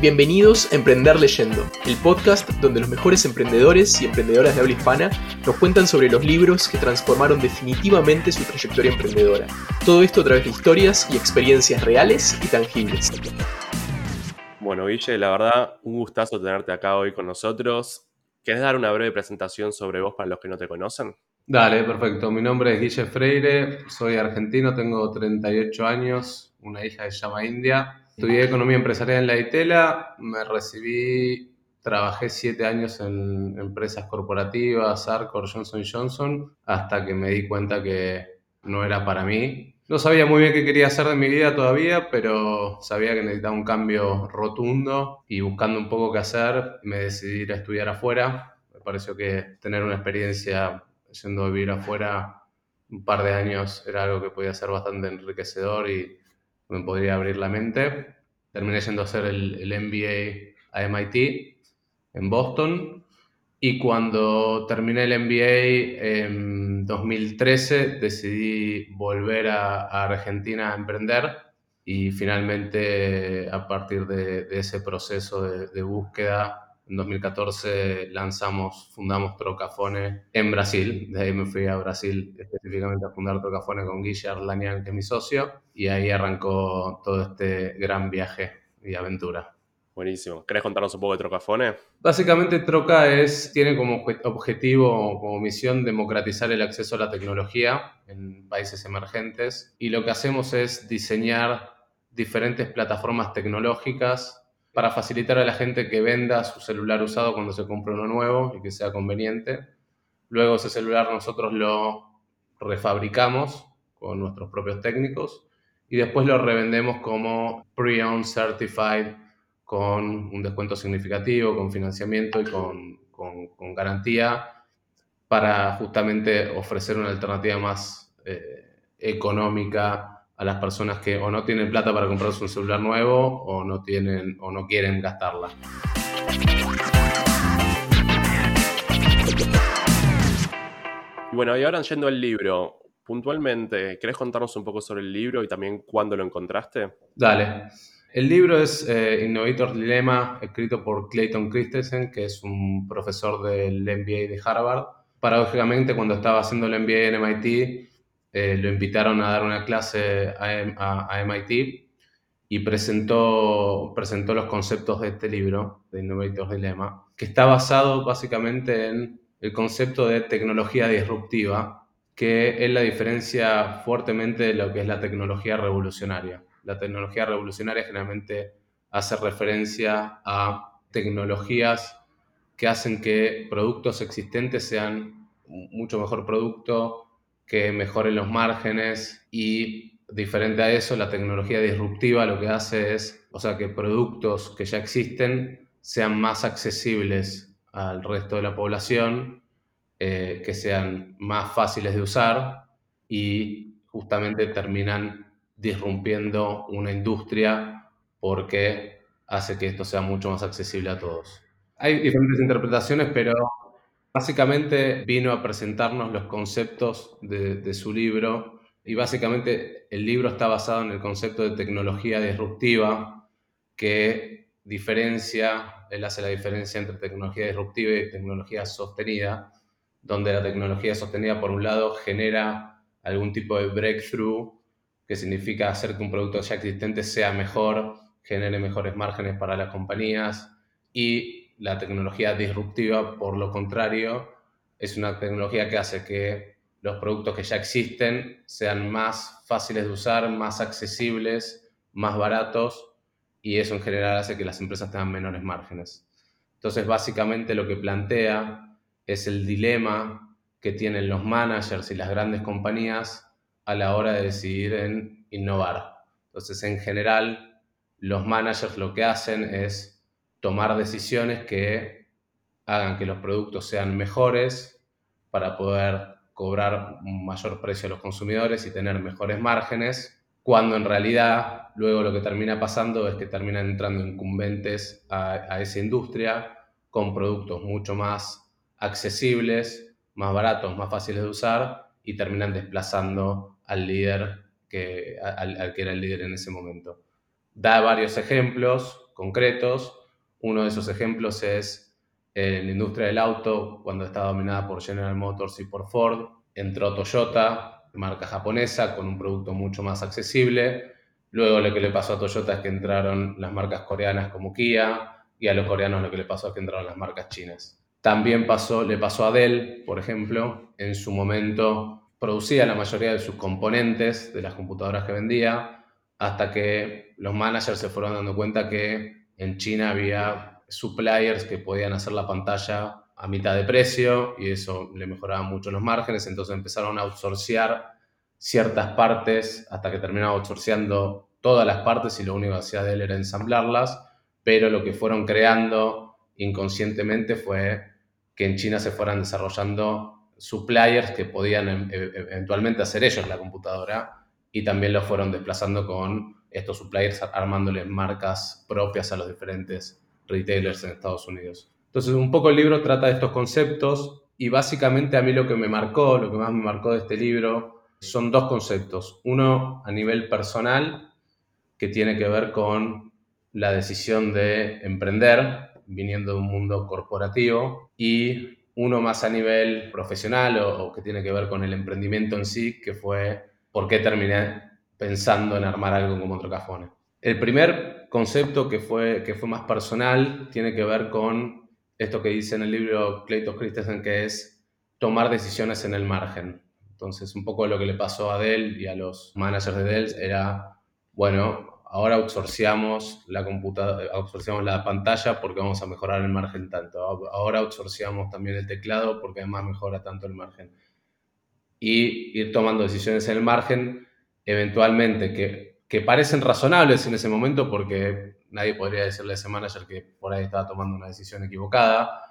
Bienvenidos a Emprender Leyendo, el podcast donde los mejores emprendedores y emprendedoras de habla hispana nos cuentan sobre los libros que transformaron definitivamente su trayectoria emprendedora. Todo esto a través de historias y experiencias reales y tangibles. Bueno, Guille, la verdad, un gustazo tenerte acá hoy con nosotros. ¿Querés dar una breve presentación sobre vos para los que no te conocen? Dale, perfecto. Mi nombre es Guille Freire, soy argentino, tengo 38 años, una hija de llama India Estudié economía empresarial en la ITELA, me recibí, trabajé siete años en empresas corporativas, Arcor, Johnson Johnson, hasta que me di cuenta que no era para mí. No sabía muy bien qué quería hacer de mi vida todavía, pero sabía que necesitaba un cambio rotundo y buscando un poco qué hacer, me decidí ir a estudiar afuera. Me pareció que tener una experiencia yendo vivir afuera un par de años era algo que podía ser bastante enriquecedor y me podría abrir la mente. Terminé yendo a hacer el, el MBA a MIT en Boston y cuando terminé el MBA en 2013 decidí volver a, Argentina a emprender y finalmente a partir de, ese proceso de, de búsqueda en 2014 lanzamos, fundamos Trocafone en Brasil. De ahí me fui a Brasil específicamente a fundar Trocafone con Guillermo Lanian, que es mi socio, y ahí arrancó todo este gran viaje y aventura. Buenísimo. ¿Querés contarnos un poco de Trocafone? Básicamente Troca es, tiene como objetivo, como misión, democratizar el acceso a la tecnología en países emergentes. Y lo que hacemos es diseñar diferentes plataformas tecnológicas para facilitar a la gente que venda su celular usado cuando se compre uno nuevo y que sea conveniente. Luego ese celular nosotros lo refabricamos con nuestros propios técnicos y después lo revendemos como pre-owned certified con un descuento significativo, con financiamiento y con, con, garantía para justamente ofrecer una alternativa más eh, económica a las personas que o no tienen plata para comprarse un celular nuevo o no tienen o no quieren gastarla. Y bueno, y ahora yendo al libro, puntualmente, ¿querés contarnos un poco sobre el libro y también cuándo lo encontraste? Dale. El libro es eh, Innovator Dilemma, escrito por Clayton Christensen, que es un profesor del MBA de Harvard. Paradójicamente, cuando estaba haciendo el MBA en MIT, eh, lo invitaron a dar una clase a, MIT y presentó, presentó los conceptos de este libro, de Innovator's Dilemma, que está basado básicamente en el concepto de tecnología disruptiva, que es la diferencia fuertemente de lo que es la tecnología revolucionaria. La tecnología revolucionaria generalmente hace referencia a tecnologías que hacen que productos existentes sean mucho mejor producto, que mejoren los márgenes y diferente a eso, la tecnología disruptiva lo que hace es, o sea, que productos que ya existen sean más accesibles al resto de la población, eh, que sean más fáciles de usar y justamente terminan disrumpiendo una industria porque hace que esto sea mucho más accesible a todos. Hay diferentes interpretaciones, pero Básicamente vino a presentarnos los conceptos de, su libro y básicamente el libro está basado en el concepto de tecnología disruptiva que diferencia, él hace la diferencia entre tecnología disruptiva y tecnología sostenida, donde la tecnología sostenida por un lado genera algún tipo de breakthrough, que significa hacer que un producto ya existente sea mejor, genere mejores márgenes para las compañías y la tecnología disruptiva, por lo contrario, es una tecnología que hace que los productos que ya existen sean más fáciles de usar, más accesibles, más baratos y eso en general hace que las empresas tengan menores márgenes. Entonces, básicamente lo que plantea es el dilema que tienen los managers y las grandes compañías a la hora de decidir en innovar. Entonces, en general, los managers lo que hacen es tomar decisiones que hagan que los productos sean mejores para poder cobrar un mayor precio a los consumidores y tener mejores márgenes, cuando en realidad luego lo que termina pasando es que terminan entrando incumbentes a, esa industria con productos mucho más accesibles, más baratos, más fáciles de usar y terminan desplazando al líder que, al que era el líder en ese momento. Da varios ejemplos, concretos. Uno de esos ejemplos es en la industria del auto, cuando estaba dominada por General Motors y por Ford, entró Toyota, marca japonesa, con un producto mucho más accesible. Luego lo que le pasó a Toyota es que entraron las marcas coreanas como Kia y a los coreanos lo que le pasó es que entraron las marcas chinas. También le pasó a Dell, por ejemplo, en su momento producía la mayoría de sus componentes de las computadoras que vendía, hasta que los managers se fueron dando cuenta que en China había suppliers que podían hacer la pantalla a mitad de precio y eso le mejoraba mucho los márgenes, entonces empezaron a outsourcear ciertas partes hasta que terminaron outsourceando todas las partes y lo único que hacía Dell era ensamblarlas, pero lo que fueron creando inconscientemente fue que en China se fueran desarrollando suppliers que podían em, e, e, eventualmente hacer ellos la computadora y también lo fueron desplazando con estos suppliers armándoles marcas propias a los diferentes retailers en Estados Unidos. Entonces, un poco el libro trata de estos conceptos y básicamente a mí lo que me marcó, lo que más me marcó de este libro, son dos conceptos. Uno a nivel personal, que tiene que ver con la decisión de emprender, viniendo de un mundo corporativo, y uno más a nivel profesional o, que tiene que ver con el emprendimiento en sí, que fue por qué terminé pensando en armar algo como Trocafone. El primer concepto que fue, que fue más personal tiene que ver con esto que dice en el libro Clayton Christensen, que es tomar decisiones en el margen. Entonces, un poco lo que le pasó a Dell y a los managers de Dell era, bueno, ahora outsourciamos la computadora, outsourciamos la pantalla porque vamos a mejorar el margen tanto. Ahora outsourciamos también el teclado porque además mejora tanto el margen. Y ir tomando decisiones en el margen, eventualmente, que, que parecen razonables en ese momento porque nadie podría decirle a ese manager que por ahí estaba tomando una decisión equivocada.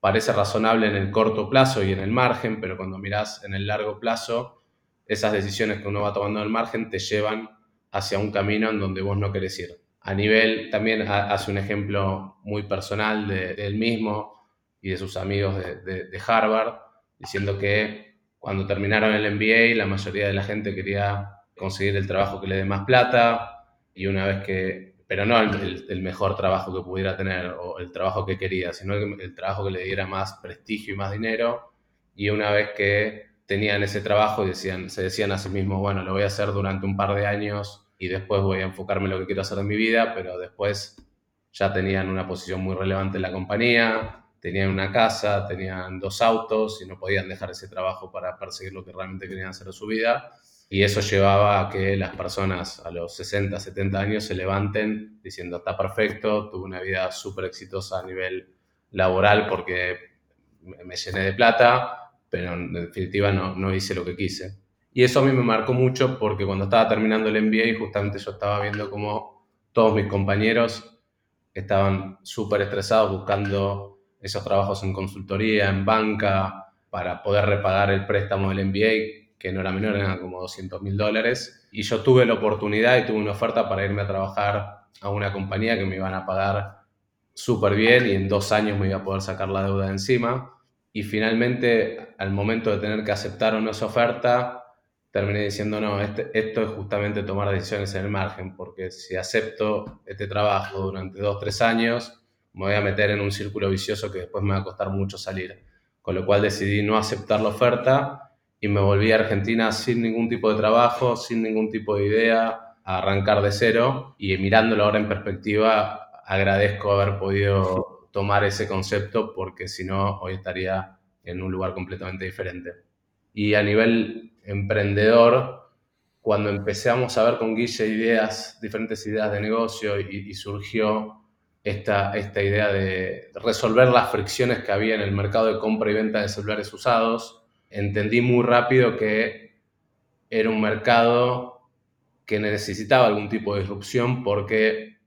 Parece razonable en el corto plazo y en el margen, pero cuando miras en el largo plazo, esas decisiones que uno va tomando en el margen te llevan hacia un camino en donde vos no querés ir. A nivel, también hace un ejemplo muy personal de, él mismo y de sus amigos de, de Harvard, diciendo que cuando terminaron el MBA, la mayoría de la gente quería conseguir el trabajo que le dé más plata y una vez que pero no el, mejor trabajo que pudiera tener o el trabajo que quería, sino el, trabajo que le diera más prestigio y más dinero. Y una vez que tenían ese trabajo, decían, se decían a sí mismos, bueno, lo voy a hacer durante un par de años y después voy a enfocarme en lo que quiero hacer en mi vida, pero después ya tenían una posición muy relevante en la compañía, tenían una casa, tenían dos autos y no podían dejar ese trabajo para perseguir lo que realmente querían hacer en su vida. Y eso llevaba a que las personas a los 60, 70 años se levanten diciendo, está perfecto, tuve una vida súper exitosa a nivel laboral porque me llené de plata, pero en definitiva no, no hice lo que quise. Y eso a mí me marcó mucho porque cuando estaba terminando el MBA, justamente yo estaba viendo cómo todos mis compañeros estaban súper estresados buscando esos trabajos en consultoría, en banca, para poder repagar el préstamo del MBA que no era menor, eran como 200 mil dólares. Y yo tuve la oportunidad y tuve una oferta para irme a trabajar a una compañía que me iban a pagar súper bien y en dos años me iba a poder sacar la deuda de encima. Y finalmente, al momento de tener que aceptar una esa oferta, terminé diciendo, no, este, esto es justamente tomar decisiones en el margen, porque si acepto este trabajo durante dos, tres años, me voy a meter en un círculo vicioso que después me va a costar mucho salir. Con lo cual decidí no aceptar la oferta y me volví a Argentina sin ningún tipo de trabajo, sin ningún tipo de idea, a arrancar de cero y mirándolo ahora en perspectiva, agradezco haber podido tomar ese concepto porque si no, hoy estaría en un lugar completamente diferente. Y a nivel emprendedor, cuando empezamos a ver con Guille ideas, diferentes ideas de negocio y, surgió esta, esta idea de resolver las fricciones que había en el mercado de compra y venta de celulares usados, entendí muy rápido que era un mercado que necesitaba algún tipo de disrupción porque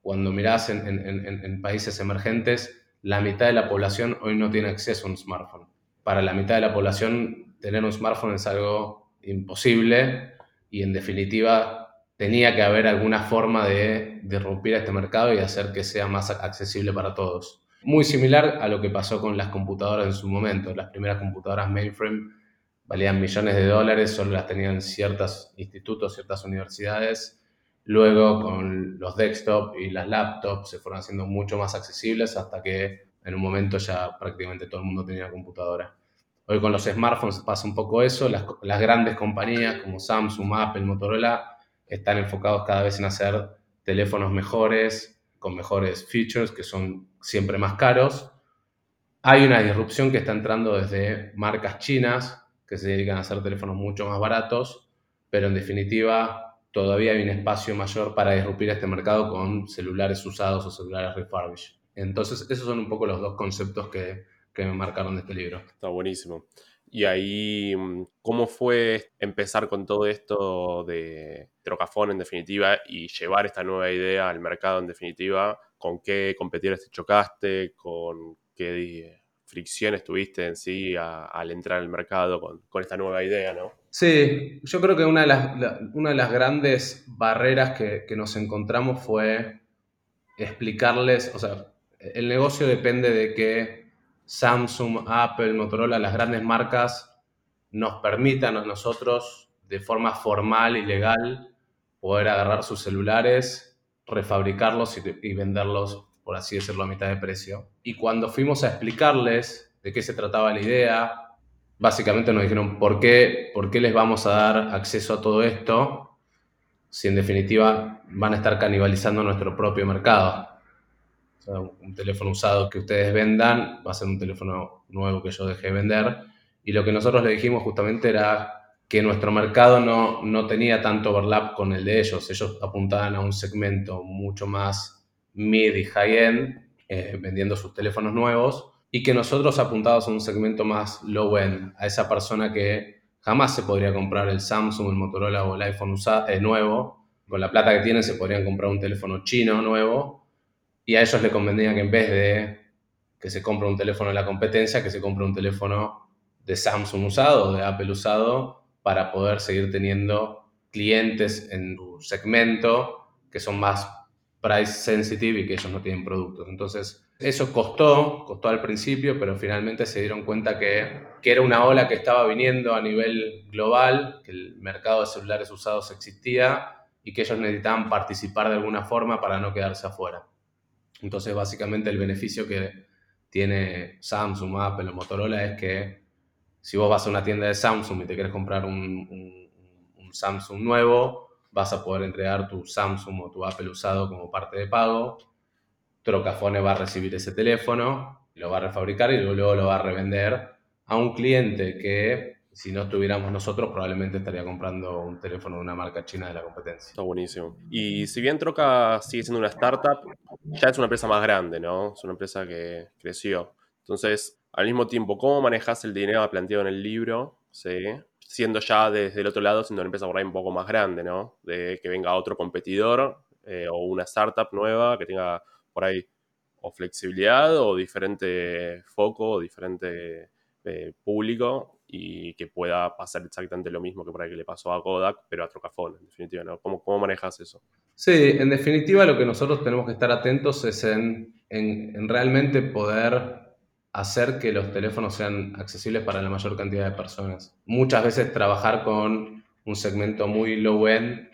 cuando mirás en, países emergentes, la mitad de la población hoy no tiene acceso a un smartphone. Para la mitad de la población tener un smartphone es algo imposible y en definitiva tenía que haber alguna forma de disrumpir este mercado y hacer que sea más accesible para todos. Muy similar a lo que pasó con las computadoras en su momento. Las primeras computadoras mainframe valían millones de dólares, solo las tenían ciertos institutos, ciertas universidades, Luego con los desktop y las laptops se fueron haciendo mucho más accesibles hasta que en un momento ya prácticamente todo el mundo tenía computadora. Hoy con los smartphones pasa un poco eso, las, grandes compañías como Samsung, Apple, Motorola están enfocados cada vez en hacer teléfonos mejores, con mejores features que son siempre más caros. Hay una disrupción que está entrando desde marcas chinas que se dedican a hacer teléfonos mucho más baratos, pero en definitiva todavía hay un espacio mayor para disrupir este mercado con celulares usados o celulares refurbished. Entonces, esos son un poco los dos conceptos que, que me marcaron de este libro. Está buenísimo. Y ahí, mm, ¿cómo fue empezar con todo esto de Trocafón en definitiva y llevar esta nueva idea al mercado en definitiva? ¿Con qué competidores te chocaste? ¿Con qué fricciones tuviste en sí al entrar al mercado con, esta nueva idea, no? Sí, yo creo que una de las, grandes barreras que, que nos encontramos fue explicarles, o sea, el negocio depende de que Samsung, Apple, Motorola, las grandes marcas, nos permitan a nosotros de forma formal y legal poder agarrar sus celulares, refabricarlos y, venderlos, por así decirlo, a mitad de precio. Y cuando fuimos a explicarles de qué se trataba la idea, básicamente nos dijeron, ¿por qué, ¿por qué les vamos a dar acceso a todo esto si en definitiva van a estar canibalizando nuestro propio mercado? un teléfono usado que ustedes vendan va a ser un teléfono nuevo que yo dejé de vender. Y lo que nosotros le dijimos justamente era que nuestro mercado no, no tenía tanto overlap con el de ellos. Ellos apuntaban a un segmento mucho más mid y high-end, eh, vendiendo sus teléfonos nuevos, y que nosotros apuntados a un segmento más low-end, a esa persona que jamás se podría comprar el Samsung, el Motorola o el iPhone usado, eh, nuevo. Con la plata que tienen se podrían comprar un teléfono chino nuevo y a ellos les convendría que en vez de que se compre un teléfono de la competencia, que se compre un teléfono de Samsung usado de Apple usado para poder seguir teniendo clientes en su segmento que son más price sensitive y que ellos no tienen productos. Entonces, eso costó, costó al principio, pero finalmente se dieron cuenta que, que era una ola que estaba viniendo a nivel global, que el mercado de celulares usados existía y que ellos necesitaban participar de alguna forma para no quedarse afuera. Entonces, básicamente el beneficio que tiene Samsung, Apple o Motorola es que si vos vas a una tienda de Samsung y te quieres comprar un, Samsung nuevo, vas a poder entregar tu Samsung o tu Apple usado como parte de pago. Trocafone va a recibir ese teléfono, lo va a refabricar y luego lo va a revender a un cliente que si no estuviéramos nosotros, probablemente estaría comprando un teléfono de una marca china de la competencia. Está buenísimo. Y si bien Troca sigue siendo una startup, ya es una empresa más grande, ¿no? Es una empresa que creció. Entonces, al mismo tiempo, ¿cómo manejas el dinero planteado en el libro? ¿Sí? Siendo ya desde el otro lado, siendo una empresa por ahí un poco más grande, ¿no? De que venga otro competidor eh, o una startup nueva que tenga por ahí o flexibilidad o diferente foco o diferente eh, público y que pueda pasar exactamente lo mismo que por ahí que le pasó a Kodak, pero a Trocafone, en definitiva, ¿no? ¿Cómo, ¿Cómo, manejas eso? Sí, en definitiva lo que nosotros tenemos que estar atentos es en, en, realmente poder hacer que los teléfonos sean accesibles para la mayor cantidad de personas. Muchas veces trabajar con un segmento muy low-end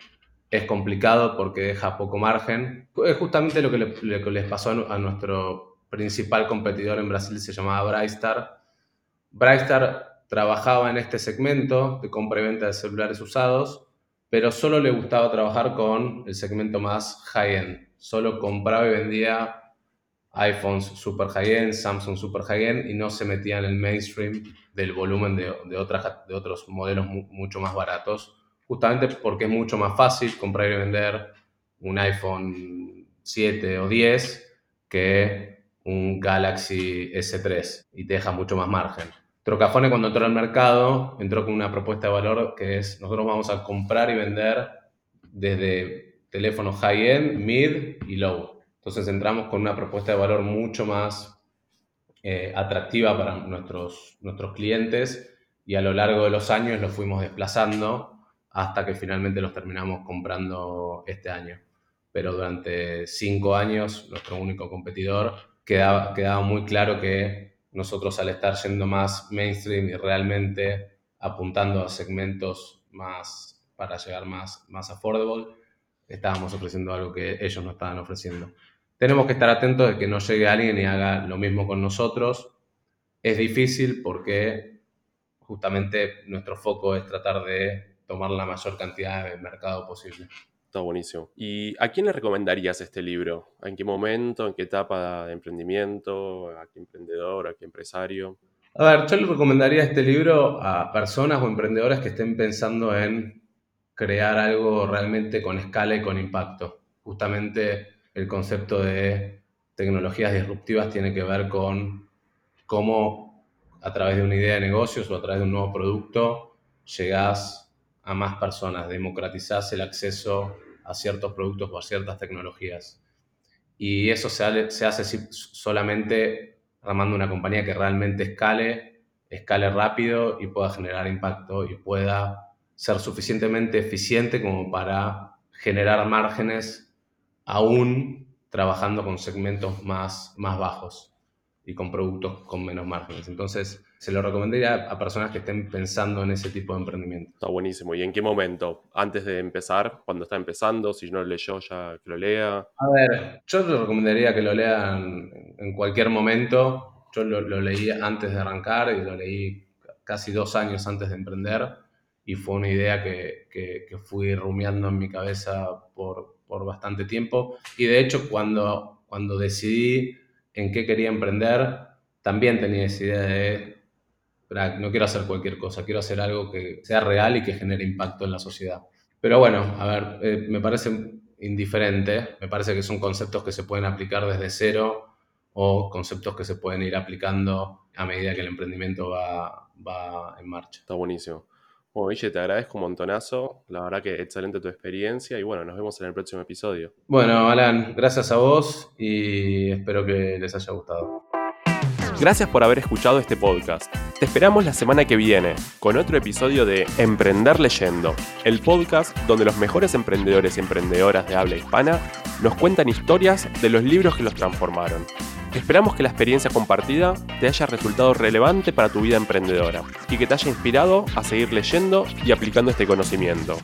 es complicado porque deja poco margen. Es justamente lo que, le, les pasó a, a nuestro principal competidor en Brasil, se llamaba Brightstar. Brightstar trabajaba en este segmento de compra y venta de celulares usados, pero solo le gustaba trabajar con el segmento más high-end. Solo compraba y vendía iPhones super high-end, Samsung super high-end y no se metía en el mainstream del volumen de, de, otras, de otros modelos mucho más baratos, justamente porque es mucho más fácil comprar y vender un iPhone 7 o 10 que un Galaxy S3 y deja mucho más margen. Trocafone cuando entró al mercado entró con una propuesta de valor que es nosotros vamos a comprar y vender desde teléfonos high-end, mid y low. Entonces entramos con una propuesta de valor mucho más eh, atractiva para nuestros, nuestros clientes y a lo largo de los años los fuimos desplazando hasta que finalmente los terminamos comprando este año. Pero durante cinco años nuestro único competidor quedaba, quedaba muy claro que nosotros al estar siendo más mainstream y realmente apuntando a segmentos más para llegar más, más affordable, estábamos ofreciendo algo que ellos no estaban ofreciendo. Tenemos que estar atentos de que no llegue alguien y haga lo mismo con nosotros. Es difícil porque justamente nuestro foco es tratar de tomar la mayor cantidad de mercado posible. Está buenísimo. ¿Y a quién le recomendarías este libro? ¿En qué momento? ¿En qué etapa de emprendimiento? ¿A qué emprendedor? ¿A qué empresario? A ver, yo le recomendaría este libro a personas o emprendedores que estén pensando en crear algo realmente con escala y con impacto. Justamente el concepto de tecnologías disruptivas tiene que ver con cómo a través de una idea de negocios o a través de un nuevo producto llegás a más personas, democratizás el acceso a ciertos productos o a ciertas tecnologías. Y eso se, hace solamente armando una compañía que realmente escale, escale rápido y pueda generar impacto y pueda ser suficientemente eficiente como para generar márgenes aún trabajando con segmentos más, más bajos y con productos con menos márgenes. Entonces, se lo recomendaría a personas que estén pensando en ese tipo de emprendimiento. Está buenísimo. ¿Y en qué momento? ¿Antes de empezar? ¿Cuando está empezando? Si no lo leyó, ya que lo lea. A ver, yo le recomendaría que lo lean en cualquier momento. Yo lo, leí antes de arrancar y lo leí casi dos años antes de emprender y fue una idea que, que, fui rumiando en mi cabeza por, por, bastante tiempo. Y de hecho, cuando, cuando decidí en qué quería emprender, también tenía esa idea de no quiero hacer cualquier cosa, quiero hacer algo que sea real y que genere impacto en la sociedad. Pero bueno, a ver, eh, me parece indiferente, me parece que son conceptos que se pueden aplicar desde cero o conceptos que se pueden ir aplicando a medida que el emprendimiento va, va en marcha. Está buenísimo. Bueno, Guille, te agradezco un montonazo. La verdad que excelente tu experiencia y bueno, nos vemos en el próximo episodio. Bueno, Alan, gracias a vos y espero que les haya gustado. Gracias por haber escuchado este podcast. Te esperamos la semana que viene con otro episodio de Emprender Leyendo, el podcast donde los mejores emprendedores y emprendedoras de habla hispana nos cuentan historias de los libros que los transformaron. Esperamos que la experiencia compartida te haya resultado relevante para tu vida emprendedora y que te haya inspirado a seguir leyendo y aplicando este conocimiento.